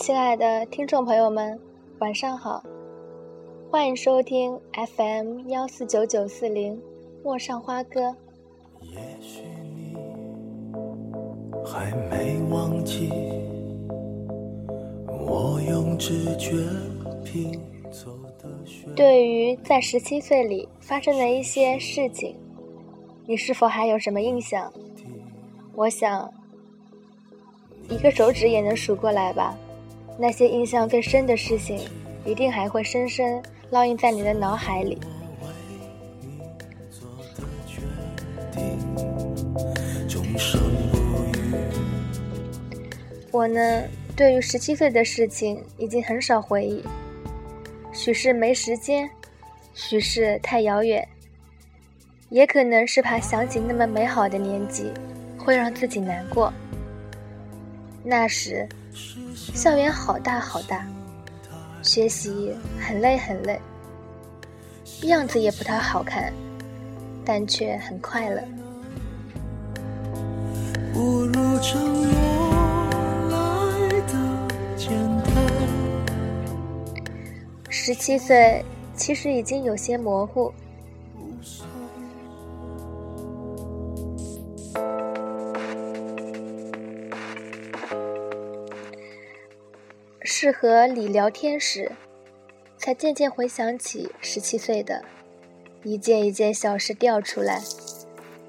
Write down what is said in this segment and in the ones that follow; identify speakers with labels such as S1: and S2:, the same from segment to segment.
S1: 亲爱的听众朋友们，晚上好，欢迎收听 FM 幺四九九四零陌上花歌。也许你还没忘记，我用直觉拼凑的对于在十七岁里发生的一些事情，你是否还有什么印象？我想，一个手指也能数过来吧。那些印象最深的事情，一定还会深深烙印在你的脑海里。我呢，对于十七岁的事情已经很少回忆，许是没时间，许是太遥远，也可能是怕想起那么美好的年纪，会让自己难过。那时。校园好大好大，学习很累很累，样子也不太好看，但却很快乐。十七岁，其实已经有些模糊。是和李聊天时，才渐渐回想起十七岁的，一件一件小事掉出来，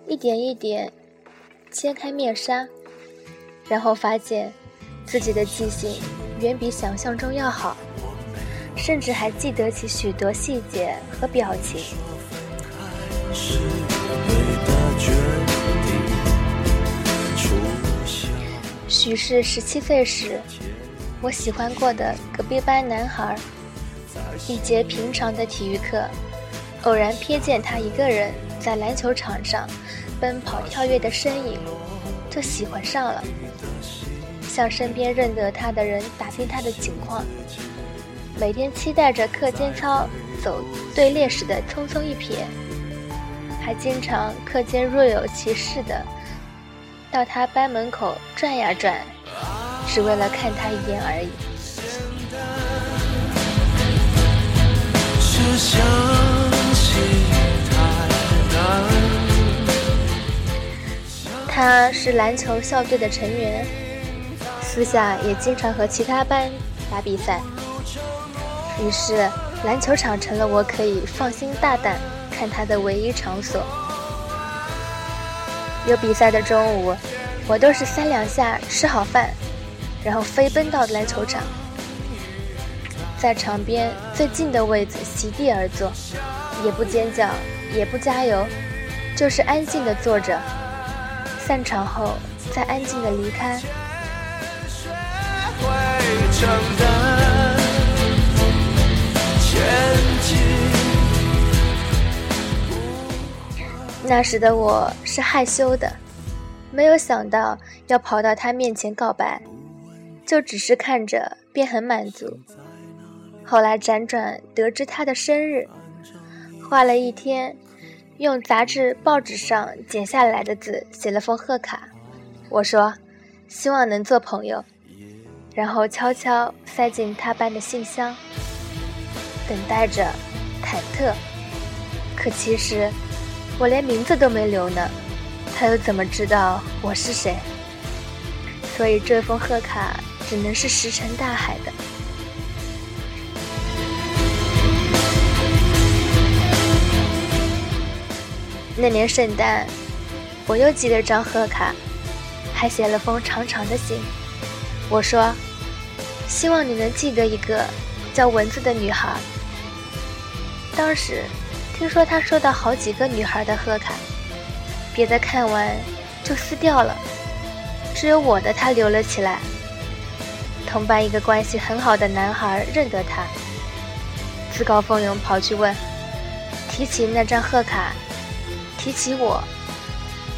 S1: 一点一点揭开面纱，然后发现自己的记性远比想象中要好，甚至还记得起许多细节和表情。许是十七岁时。我喜欢过的隔壁班男孩，一节平常的体育课，偶然瞥见他一个人在篮球场上奔跑跳跃的身影，就喜欢上了。向身边认得他的人打听他的情况，每天期待着课间操走队列时的匆匆一瞥，还经常课间若有其事的到他班门口转呀转。只为了看他一眼而已。他是篮球校队的成员，私下也经常和其他班打比赛。于是，篮球场成了我可以放心大胆看他的唯一场所。有比赛的中午，我都是三两下吃好饭。然后飞奔到篮球场，在场边最近的位子席地而坐，也不尖叫，也不加油，就是安静的坐着。散场后再安静的离开。那时的我是害羞的，没有想到要跑到他面前告白。就只是看着便很满足。后来辗转得知他的生日，画了一天，用杂志报纸上剪下来的字写了封贺卡。我说，希望能做朋友，然后悄悄塞进他班的信箱，等待着，忐忑。可其实我连名字都没留呢，他又怎么知道我是谁？所以这封贺卡。只能是石沉大海的。那年圣诞，我又寄了张贺卡，还写了封长长的信。我说：“希望你能记得一个叫蚊子的女孩。”当时听说他收到好几个女孩的贺卡，别的看完就撕掉了，只有我的他留了起来。同班一个关系很好的男孩认得他，自告奋勇跑去问，提起那张贺卡，提起我，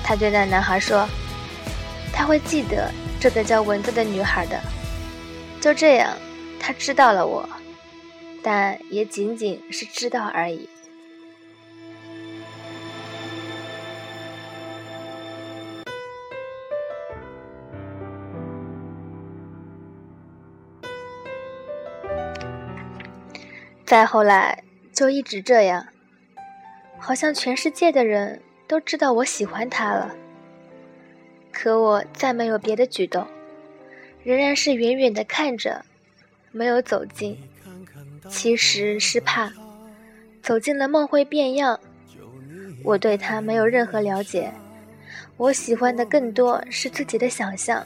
S1: 他对那男孩说，他会记得这个叫蚊子的女孩的。就这样，他知道了我，但也仅仅是知道而已。再后来就一直这样，好像全世界的人都知道我喜欢他了。可我再没有别的举动，仍然是远远的看着，没有走近。其实是怕走进了梦会变样。我对他没有任何了解，我喜欢的更多是自己的想象。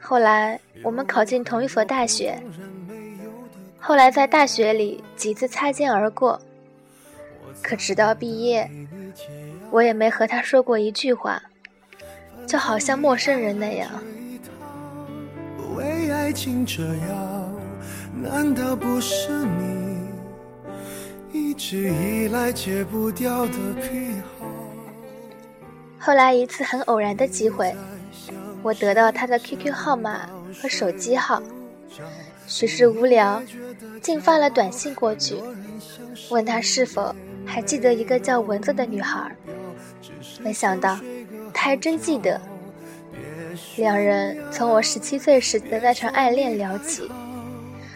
S1: 后来我们考进同一所大学，后来在大学里几次擦肩而过，可直到毕业，我也没和他说过一句话。就好像陌生人那样。为爱情折腰，难道不是你一直以来戒不掉的癖好？后来一次很偶然的机会，我得到他的 QQ 号码和手机号，许是无聊，竟发了短信过去，问他是否还记得一个叫蚊子的女孩。没想到。他还真记得，两人从我十七岁时的那场爱恋聊起，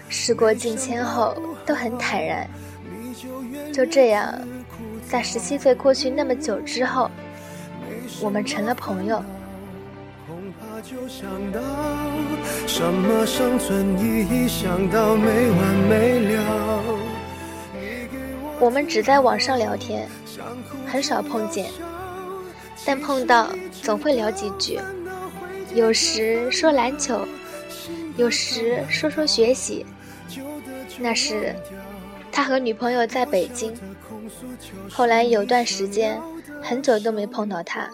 S1: 时过境迁后都很坦然。就这样，在十七岁过去那么久之后，我们成了朋友。我们只在网上聊天，很少碰见。但碰到总会聊几句，有时说篮球，有时说说学习。那时他和女朋友在北京，后来有段时间很久都没碰到他。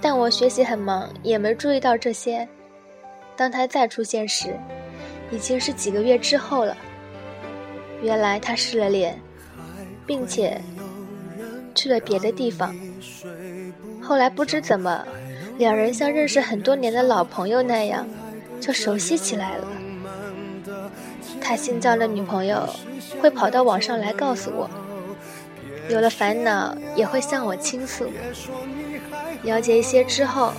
S1: 但我学习很忙，也没注意到这些。当他再出现时，已经是几个月之后了。原来他失了恋，并且去了别的地方。后来不知怎么，两人像认识很多年的老朋友那样，就熟悉起来了。他新交的女朋友会跑到网上来告诉我，有了烦恼也会向我倾诉。了解一些之后，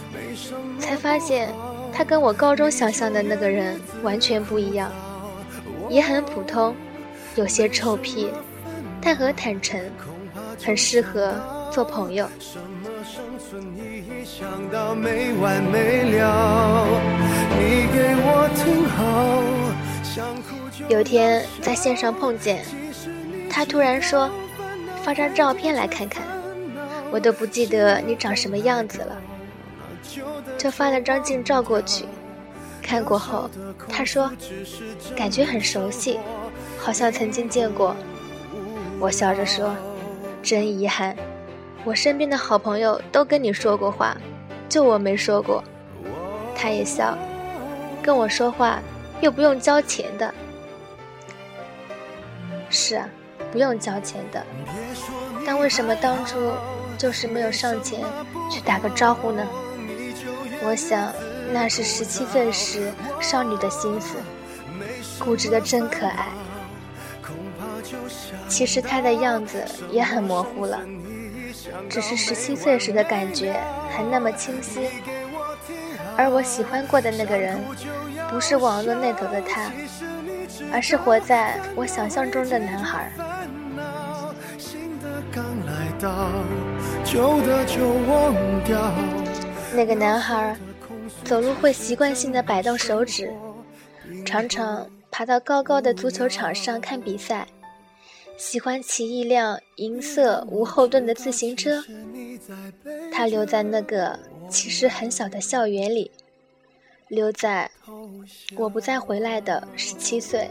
S1: 才发现他跟我高中想象的那个人完全不一样，也很普通，有些臭屁，但很坦诚，很适合做朋友。有天在线上碰见，他突然说：“发张照片来看看。”我都不记得你长什么样子了，就发了张近照过去。看过后，他说：“感觉很熟悉，好像曾经见过。”我笑着说：“真遗憾。”我身边的好朋友都跟你说过话，就我没说过。他也笑，跟我说话又不用交钱的。是啊，不用交钱的。但为什么当初就是没有上前去打个招呼呢？我想那是十七岁时少女的心思，固执的真可爱。其实他的样子也很模糊了。只是十七岁时的感觉还那么清晰，而我喜欢过的那个人，不是网络那头的他，而是活在我想象中的男孩。那个男孩走路会习惯性的摆动手指，常常爬到高高的足球场上看比赛。喜欢骑一辆银色无后盾的自行车，他留在那个其实很小的校园里，留在我不再回来的十七岁。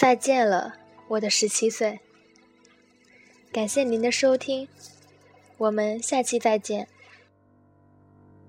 S1: 再见了，我的十七岁。感谢您的收听，我们下期再见。